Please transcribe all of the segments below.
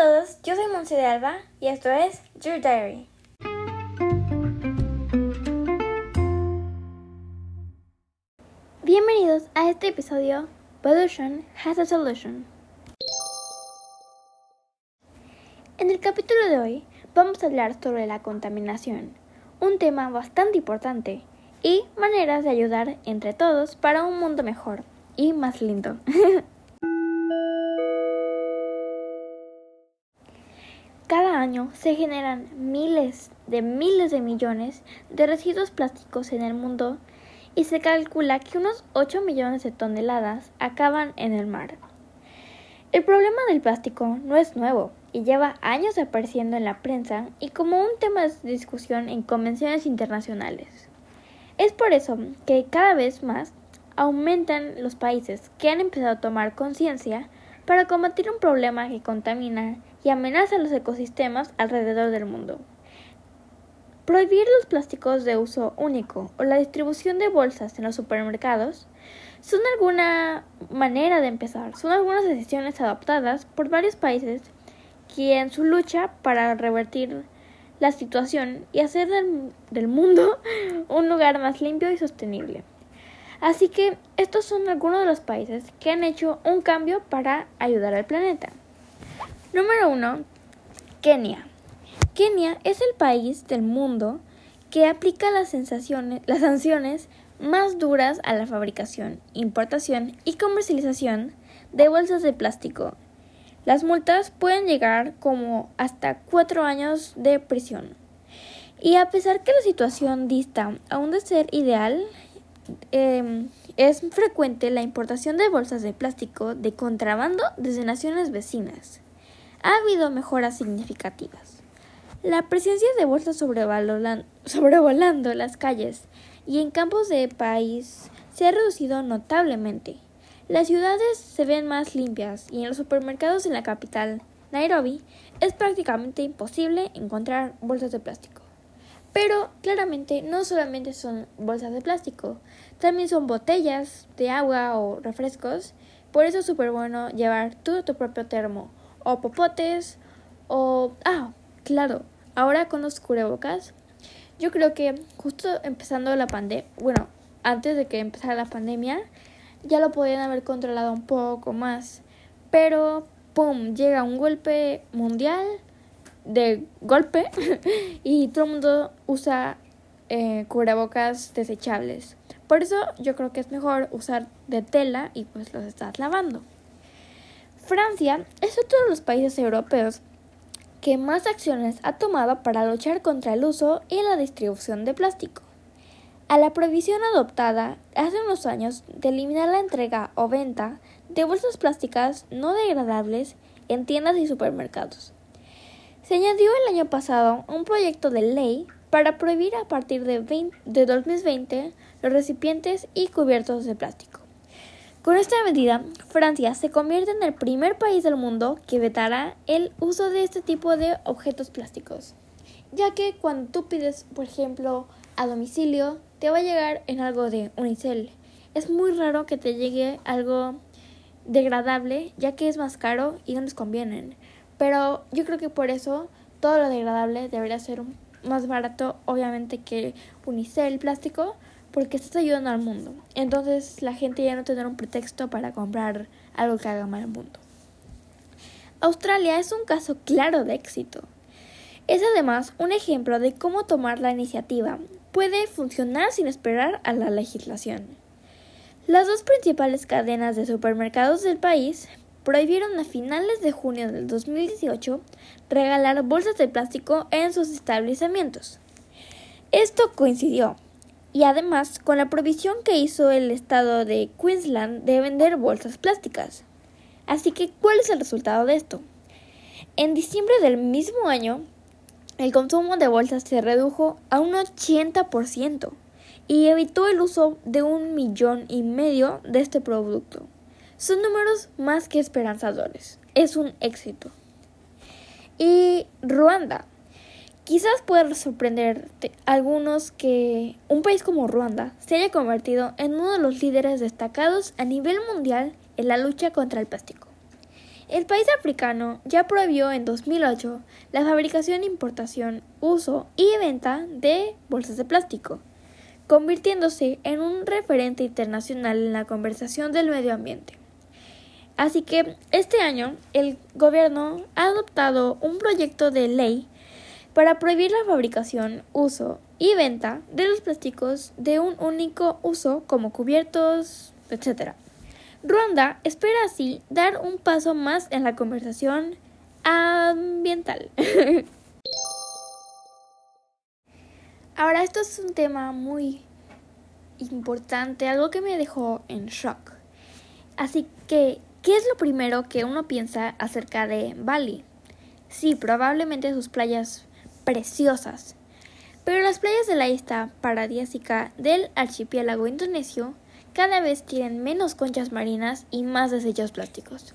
todos, yo soy Monse de Alba y esto es Your Diary. Bienvenidos a este episodio Pollution has a Solution. En el capítulo de hoy vamos a hablar sobre la contaminación, un tema bastante importante, y maneras de ayudar entre todos para un mundo mejor y más lindo. año se generan miles de miles de millones de residuos plásticos en el mundo y se calcula que unos 8 millones de toneladas acaban en el mar. El problema del plástico no es nuevo y lleva años apareciendo en la prensa y como un tema de discusión en convenciones internacionales. Es por eso que cada vez más aumentan los países que han empezado a tomar conciencia para combatir un problema que contamina y amenaza los ecosistemas alrededor del mundo. Prohibir los plásticos de uso único o la distribución de bolsas en los supermercados son alguna manera de empezar, son algunas decisiones adoptadas por varios países que en su lucha para revertir la situación y hacer del, del mundo un lugar más limpio y sostenible. Así que estos son algunos de los países que han hecho un cambio para ayudar al planeta. Número 1. Kenia. Kenia es el país del mundo que aplica las, sanciones más duras a la fabricación, importación y comercialización de bolsas de plástico. Las multas pueden llegar como hasta cuatro años de prisión. Y a pesar que la situación dista aún de ser ideal, em, es frecuente la importación de bolsas de plástico de contrabando desde naciones vecinas ha habido mejoras significativas. La presencia de bolsas sobrevolando las calles y en campos de país se ha reducido notablemente. Las ciudades se ven más limpias y en los supermercados en la capital, Nairobi, es prácticamente imposible encontrar bolsas de plástico. Pero claramente no solamente son bolsas de plástico, también son botellas de agua o refrescos. Por eso es súper bueno llevar tú tu propio termo o popotes o... Ah, claro, ahora con los cubrebocas, yo creo que justo empezando la pandemia, bueno, antes de que empezara la pandemia, ya lo podían haber controlado un poco más. Pero, ¡pum!, llega un golpe mundial de golpe y todo el mundo usa eh, cubrebocas desechables. Por eso yo creo que es mejor usar de tela y pues los estás lavando. Francia es otro de los países europeos que más acciones ha tomado para luchar contra el uso y la distribución de plástico. A la prohibición adoptada hace unos años de eliminar la entrega o venta de bolsas plásticas no degradables en tiendas y supermercados. Se añadió el año pasado un proyecto de ley para prohibir a partir de, de 2020 los recipientes y cubiertos de plástico. Con esta medida, Francia se convierte en el primer país del mundo que vetará el uso de este tipo de objetos plásticos, ya que cuando tú pides, por ejemplo, a domicilio, te va a llegar en algo de unicel. Es muy raro que te llegue algo degradable, ya que es más caro y no les convienen. Pero yo creo que por eso todo lo degradable debería ser más barato, obviamente, que unicel plástico, porque estás ayudando al mundo. Entonces la gente ya no tendrá un pretexto para comprar algo que haga mal al mundo. Australia es un caso claro de éxito. Es además un ejemplo de cómo tomar la iniciativa puede funcionar sin esperar a la legislación. Las dos principales cadenas de supermercados del país prohibieron a finales de junio del 2018 regalar bolsas de plástico en sus establecimientos. Esto coincidió y además con la provisión que hizo el estado de Queensland de vender bolsas plásticas. Así que, ¿cuál es el resultado de esto? En diciembre del mismo año, el consumo de bolsas se redujo a un 80% y evitó el uso de un millón y medio de este producto. Son números más que esperanzadores. Es un éxito. Y Ruanda Quizás pueda sorprenderte algunos que un país como Ruanda se haya convertido en uno de los líderes destacados a nivel mundial en la lucha contra el plástico. El país africano ya prohibió en 2008 la fabricación, importación, uso y venta de bolsas de plástico, convirtiéndose en un referente internacional en la conversación del medio ambiente. Así que este año el gobierno ha adoptado un proyecto de ley para prohibir la fabricación, uso y venta de los plásticos de un único uso como cubiertos, etc. Ruanda espera así dar un paso más en la conversación ambiental. Ahora, esto es un tema muy importante, algo que me dejó en shock. Así que, ¿qué es lo primero que uno piensa acerca de Bali? Sí, probablemente sus playas preciosas, pero las playas de la isla paradisíaca del archipiélago indonesio cada vez tienen menos conchas marinas y más desechos plásticos.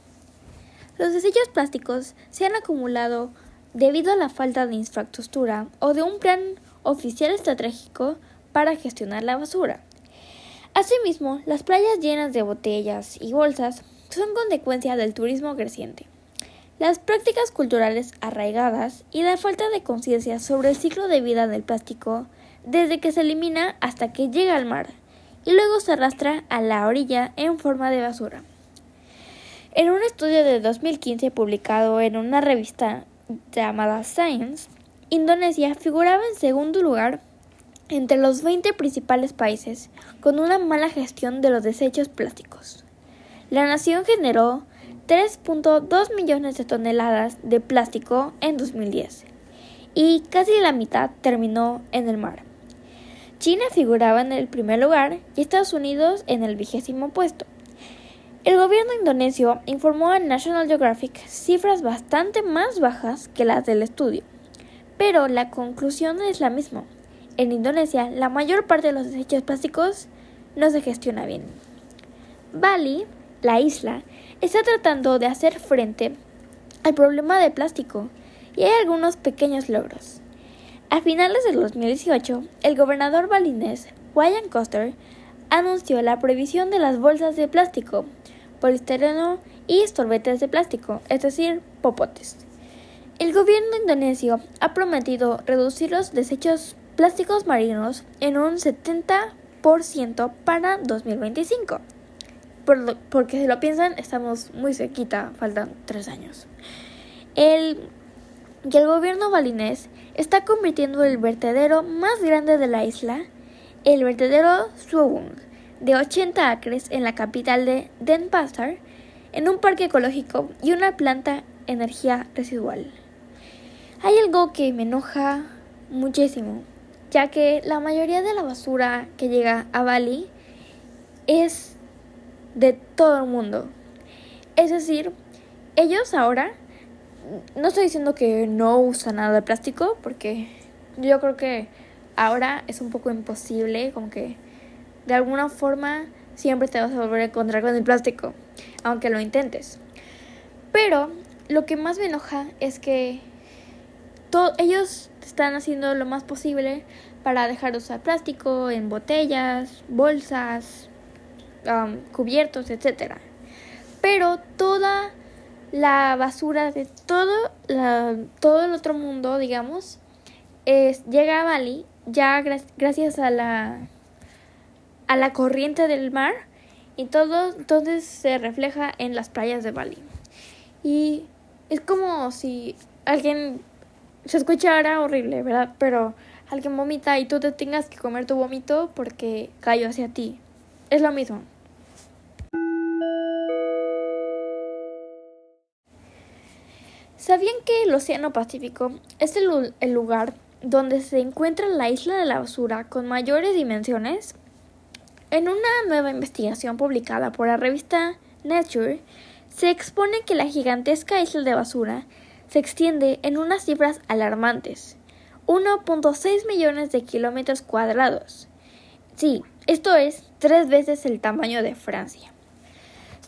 Los desechos plásticos se han acumulado debido a la falta de infraestructura o de un plan oficial estratégico para gestionar la basura. Asimismo, las playas llenas de botellas y bolsas son consecuencia del turismo creciente, las prácticas culturales arraigadas y la falta de conciencia sobre el ciclo de vida del plástico desde que se elimina hasta que llega al mar y luego se arrastra a la orilla en forma de basura. En un estudio de 2015 publicado en una revista llamada Science, Indonesia figuraba en segundo lugar entre los 20 principales países con una mala gestión de los desechos plásticos. La nación generó 3.2 millones de toneladas de plástico en 2010 y casi la mitad terminó en el mar. China figuraba en el primer lugar y Estados Unidos en el vigésimo puesto. El gobierno indonesio informó a National Geographic cifras bastante más bajas que las del estudio, pero la conclusión es la misma. En Indonesia, la mayor parte de los desechos plásticos no se gestiona bien. Bali, la isla, está tratando de hacer frente al problema de plástico y hay algunos pequeños logros. A finales de 2018, el gobernador balinés, Ryan Coster, anunció la prohibición de las bolsas de plástico, poliestireno y sorbetes de plástico, es decir, popotes. El gobierno indonesio ha prometido reducir los desechos plásticos marinos en un 70% para 2025. Porque si lo piensan, estamos muy cerquita, faltan tres años. El y el gobierno balinés está convirtiendo el vertedero más grande de la isla, el vertedero Suwung, de 80 acres en la capital de Denpasar, en un parque ecológico y una planta energía residual. Hay algo que me enoja muchísimo, ya que la mayoría de la basura que llega a Bali es de todo el mundo. Es decir, ellos ahora no estoy diciendo que no usa nada de plástico, porque yo creo que ahora es un poco imposible, como que de alguna forma siempre te vas a volver a encontrar con el plástico, aunque lo intentes. Pero lo que más me enoja es que ellos están haciendo lo más posible para dejar de usar plástico en botellas, bolsas, cubiertos, etc. Pero toda la basura de todo, todo el otro mundo, digamos, llega a Bali ya gracias a la, a la corriente del mar y todo entonces se refleja en las playas de Bali. Y es como si alguien se escuchara horrible, ¿verdad? Pero alguien vomita y tú te tengas que comer tu vómito porque cayó hacia ti. Es lo mismo. ¿Sabían que el Océano Pacífico es el, lugar donde se encuentra la isla de la basura con mayores dimensiones? En una nueva investigación publicada por la revista Nature, se expone que la gigantesca isla de basura se extiende en unas cifras alarmantes, 1.6 millones de kilómetros cuadrados. Sí, esto es tres veces el tamaño de Francia.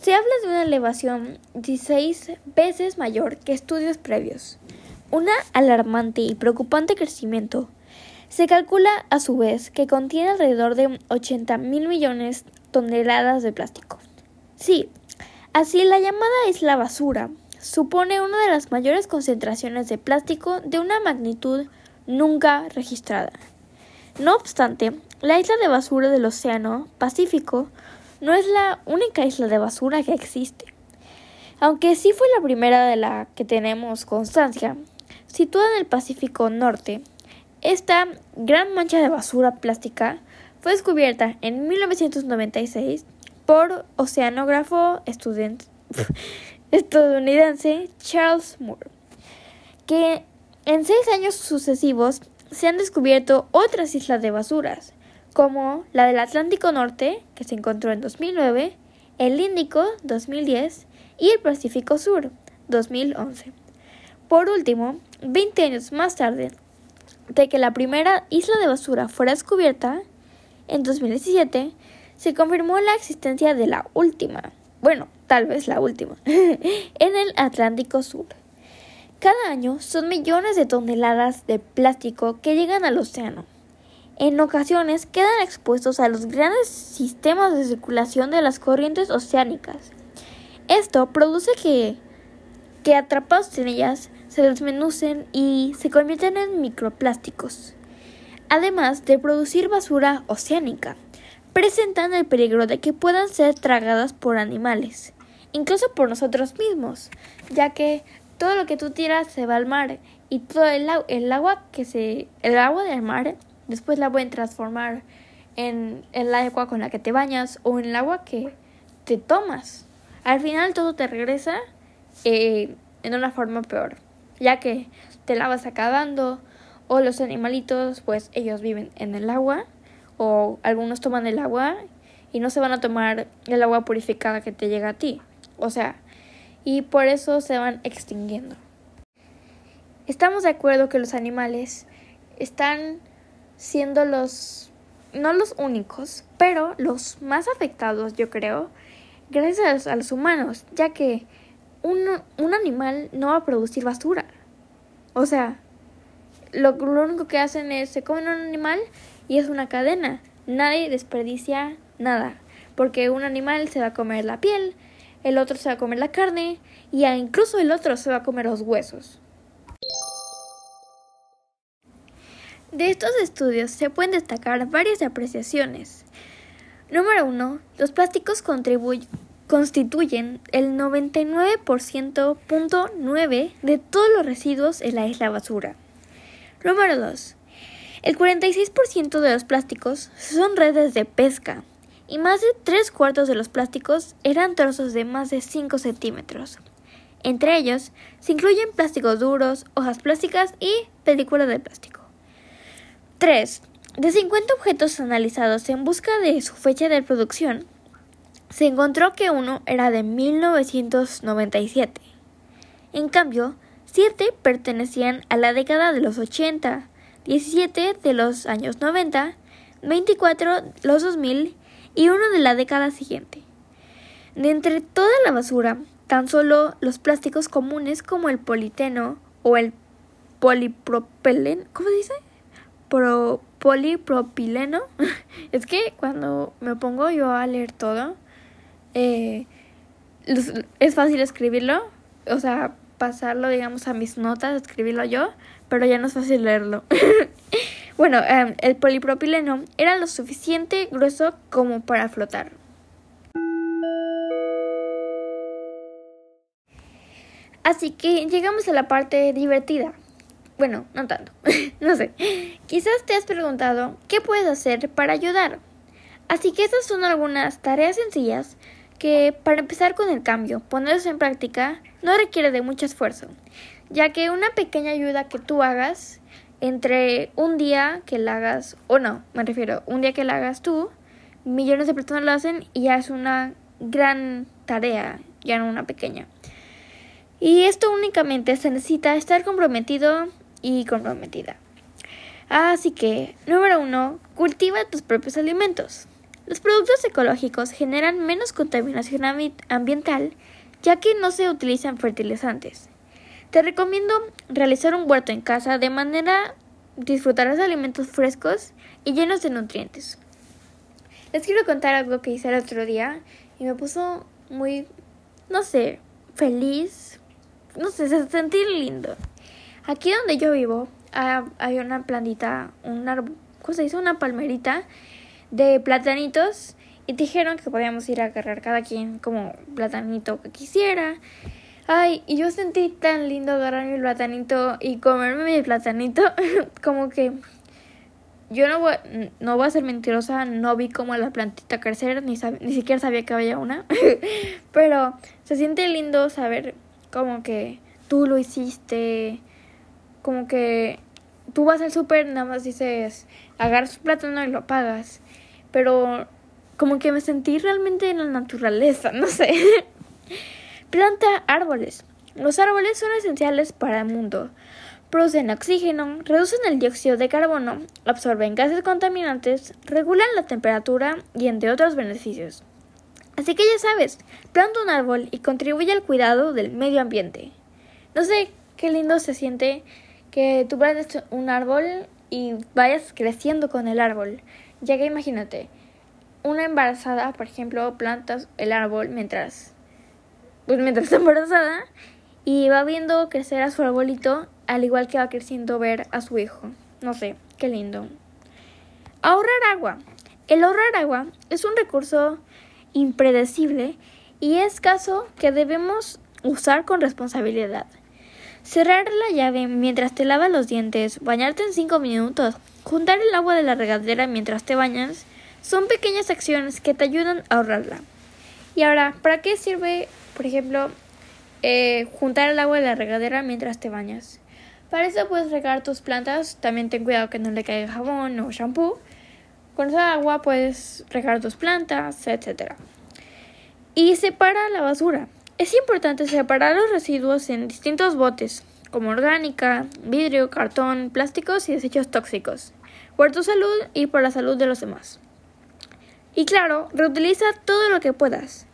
Se habla de una elevación 16 veces mayor que estudios previos. Un alarmante y preocupante crecimiento. Se calcula a su vez que contiene alrededor de 80 mil millones de toneladas de plástico. Sí, así la llamada isla basura supone una de las mayores concentraciones de plástico de una magnitud nunca registrada. No obstante, la isla de basura del Océano Pacífico no es la única isla de basura que existe. Aunque sí fue la primera de la que tenemos constancia, situada en el Pacífico Norte, esta gran mancha de basura plástica fue descubierta en 1996 por oceanógrafo estadounidense Charles Moore, que en seis años sucesivos se han descubierto otras islas de basuras, como la del Atlántico Norte, que se encontró en 2009, el Índico, 2010, y el Pacífico Sur, 2011. Por último, 20 años más tarde de que la primera isla de basura fuera descubierta, en 2017, se confirmó la existencia de la última, bueno, tal vez la última, en el Atlántico Sur. Cada año son millones de toneladas de plástico que llegan al océano. En ocasiones quedan expuestos a los grandes sistemas de circulación de las corrientes oceánicas. Esto produce que, que atrapados en ellas se desmenucen y se convierten en microplásticos. Además de producir basura oceánica, presentan el peligro de que puedan ser tragadas por animales, incluso por nosotros mismos, ya que todo lo que tú tiras se va al mar y todo el, el agua que se el agua del mar después la pueden transformar en el agua con la que te bañas o en el agua que te tomas. Al final todo te regresa eh, en una forma peor ya que te la vas acabando o los animalitos pues ellos viven en el agua o algunos toman el agua y no se van a tomar el agua purificada que te llega a ti. O sea, y por eso se van extinguiendo. Estamos de acuerdo que los animales están siendo los, no los únicos, pero los más afectados, yo creo, gracias a los humanos, ya que un, animal no va a producir basura. O sea, lo, lo, único que hacen es se comen un animal y es una cadena. Nadie desperdicia nada. Porque un animal se va a comer la piel, el otro se va a comer la carne y incluso el otro se va a comer los huesos. De estos estudios se pueden destacar varias apreciaciones. Número 1. Los plásticos constituyen el 99.9 de todos los residuos en la isla basura. Número 2. El 46% de los plásticos son redes de pesca y más de tres cuartos de los plásticos eran trozos de más de 5 centímetros. Entre ellos se incluyen plásticos duros, hojas plásticas y películas de plástico. 3. De 50 objetos analizados en busca de su fecha de producción, se encontró que uno era de 1997. En cambio, siete pertenecían a la década de los 80, 17 de los años 90, 24 los 2000 y uno de la década siguiente. De entre toda la basura, tan solo los plásticos comunes como el politeno o el polipropileno, ¿cómo se dice? Pro, polipropileno. es que cuando me pongo yo a leer todo, eh, es fácil escribirlo, o sea, pasarlo, digamos, a mis notas, escribirlo yo, pero ya no es fácil leerlo. bueno, em, el polipropileno era lo suficiente grueso como para flotar. Así que llegamos a la parte divertida. Bueno, no tanto. no sé. Quizás te has preguntado qué puedes hacer para ayudar. Así que estas son algunas tareas sencillas que para empezar con el cambio, ponerse en práctica, no requiere de mucho esfuerzo, ya que una pequeña ayuda que tú hagas entre un día que la hagas, o no, me refiero, un día que la hagas tú, millones de personas lo hacen y ya es una gran tarea, ya no una pequeña. Y esto únicamente se necesita estar comprometido y comprometida. Así que, número uno, cultiva tus propios alimentos. Los productos ecológicos generan menos contaminación ambiental ya que no se utilizan fertilizantes. Te recomiendo realizar un huerto en casa de manera disfrutarás alimentos frescos y llenos de nutrientes. Les quiero contar algo que hice el otro día y me puso muy, no sé, feliz, no sé, se sentí lindo. Aquí donde yo vivo hay una plantita, un árbol, ¿cómo se dice? Una palmerita de platanitos y dijeron que podíamos ir a agarrar cada quien como platanito que quisiera. Ay, y yo sentí tan lindo agarrar mi platanito y comerme mi platanito, como que yo no voy, no voy a ser mentirosa, no vi como la plantita crecer, ni, ni siquiera sabía que había una, pero se siente lindo saber como que tú lo hiciste, como que tú vas al súper, nada más dices, agarras un plátano y lo pagas, pero como que me sentí realmente en la naturaleza, no sé. Planta árboles. Los árboles son esenciales para el mundo. Producen oxígeno, reducen el dióxido de carbono, absorben gases contaminantes, regulan la temperatura y entre otros beneficios. Así que ya sabes, planta un árbol y contribuye al cuidado del medio ambiente. No sé qué lindo se siente que tú plantes un árbol y vayas creciendo con el árbol. Ya que imagínate, una embarazada, por ejemplo, plantas el árbol mientras pues mientras está embarazada y va viendo crecer a su arbolito, al igual que va creciendo ver a su hijo. No sé, qué lindo. Ahorrar agua. El ahorrar agua es un recurso impredecible y escaso que debemos usar con responsabilidad. Cerrar la llave mientras te lavas los dientes, bañarte en 5 minutos, juntar el agua de la regadera mientras te bañas, son pequeñas acciones que te ayudan a ahorrarla. Y ahora, ¿para qué sirve, por ejemplo, eh, juntar el agua de la regadera mientras te bañas? Para eso puedes regar tus plantas, también ten cuidado que no le caiga jabón o shampoo. Con esa agua puedes regar tus plantas, etc. Y separa la basura. Es importante separar los residuos en distintos botes, como orgánica, vidrio, cartón, plásticos y desechos tóxicos, por tu salud y por la salud de los demás. Y claro, reutiliza todo lo que puedas.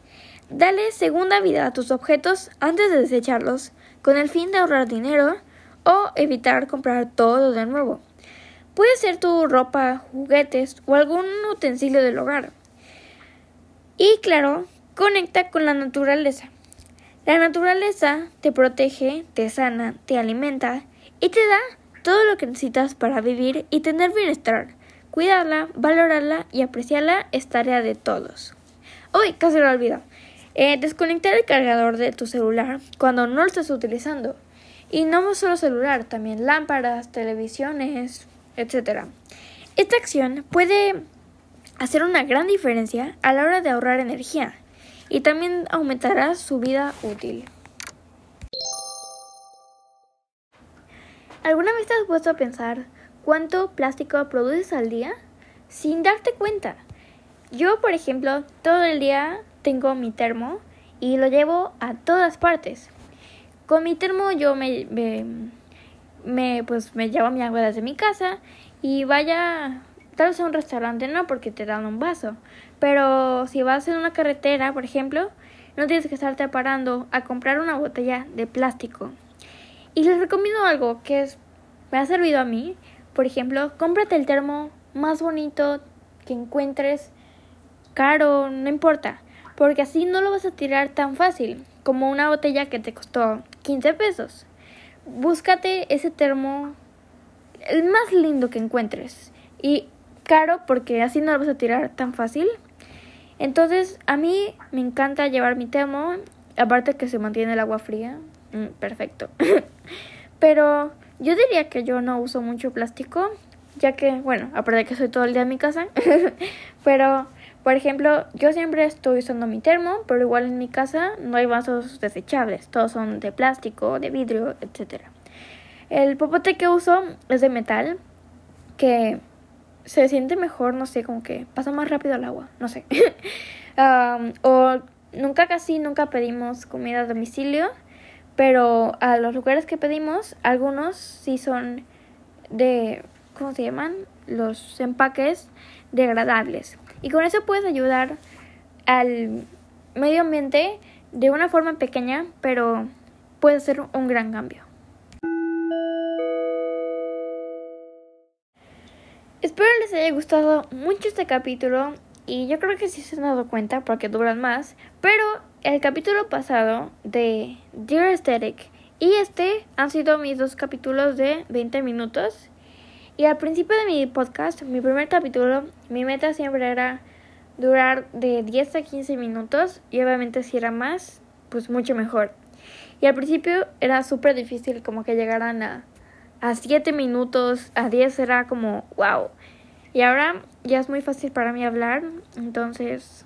Dale segunda vida a tus objetos antes de desecharlos, con el fin de ahorrar dinero o evitar comprar todo de nuevo. Puede ser tu ropa, juguetes o algún utensilio del hogar. Y claro, conecta con la naturaleza. La naturaleza te protege, te sana, te alimenta y te da todo lo que necesitas para vivir y tener bienestar. Cuidarla, valorarla y apreciarla es tarea de todos. Uy, casi lo olvido. Eh, desconectar el cargador de tu celular cuando no lo estás utilizando. Y no solo celular, también lámparas, televisiones, etc. Esta acción puede hacer una gran diferencia a la hora de ahorrar energía y también aumentará su vida útil. ¿Alguna vez te has puesto a pensar cuánto plástico produces al día sin darte cuenta. Yo, por ejemplo, todo el día tengo mi termo y lo llevo a todas partes. Con mi termo yo me, me, pues me llevo mi agua desde mi casa y vaya tal vez a un restaurante no porque te dan un vaso, pero si vas en una carretera, por ejemplo, no tienes que estarte parando a comprar una botella de plástico. Y les recomiendo algo que es, me ha servido a mí, por ejemplo, cómprate el termo más bonito que encuentres, caro, no importa, porque así no lo vas a tirar tan fácil como una botella que te costó 15 pesos. Búscate ese termo el más lindo que encuentres y caro porque así no lo vas a tirar tan fácil. Entonces, a mí me encanta llevar mi termo, aparte que se mantiene el agua fría. Mm, perfecto. Pero yo diría que yo no uso mucho plástico, ya que, bueno, aparte de que soy todo el día en mi casa, pero, por ejemplo, yo siempre estoy usando mi termo, pero igual en mi casa no hay vasos desechables, todos son de plástico, de vidrio, etc. El popote que uso es de metal, que se siente mejor, no sé, como que pasa más rápido el agua, no sé. o nunca casi, nunca pedimos comida a domicilio pero a los lugares que pedimos, algunos sí son de, ¿cómo se llaman? Los empaques degradables. Y con eso puedes ayudar al medio ambiente de una forma pequeña, pero puede ser un gran cambio. Haya gustado mucho este capítulo y yo creo que sí se han dado cuenta porque duran más, pero el capítulo pasado de Dear Aesthetic Y este han sido mis dos capítulos de 20 minutos. Y al principio de mi podcast, mi primer capítulo, mi meta siempre era durar de 10 a 15 minutos. Y obviamente si era más, pues mucho mejor. Y al principio era súper difícil como que llegaran a, a 7 minutos, a 10 era como wow. Y ahora ya es muy fácil para mí hablar, entonces...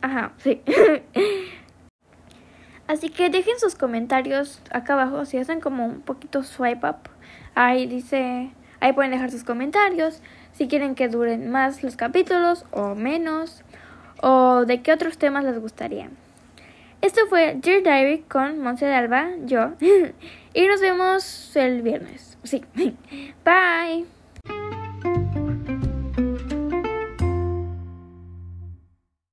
Ajá, sí. Así que dejen sus comentarios acá abajo si hacen como un poquito swipe up. Ahí dice, ahí pueden dejar sus comentarios si quieren que duren más los capítulos o menos o de qué otros temas les gustaría. Esto fue Dear Diary con Monse de Alba, yo, y nos vemos el viernes. Sí, bye.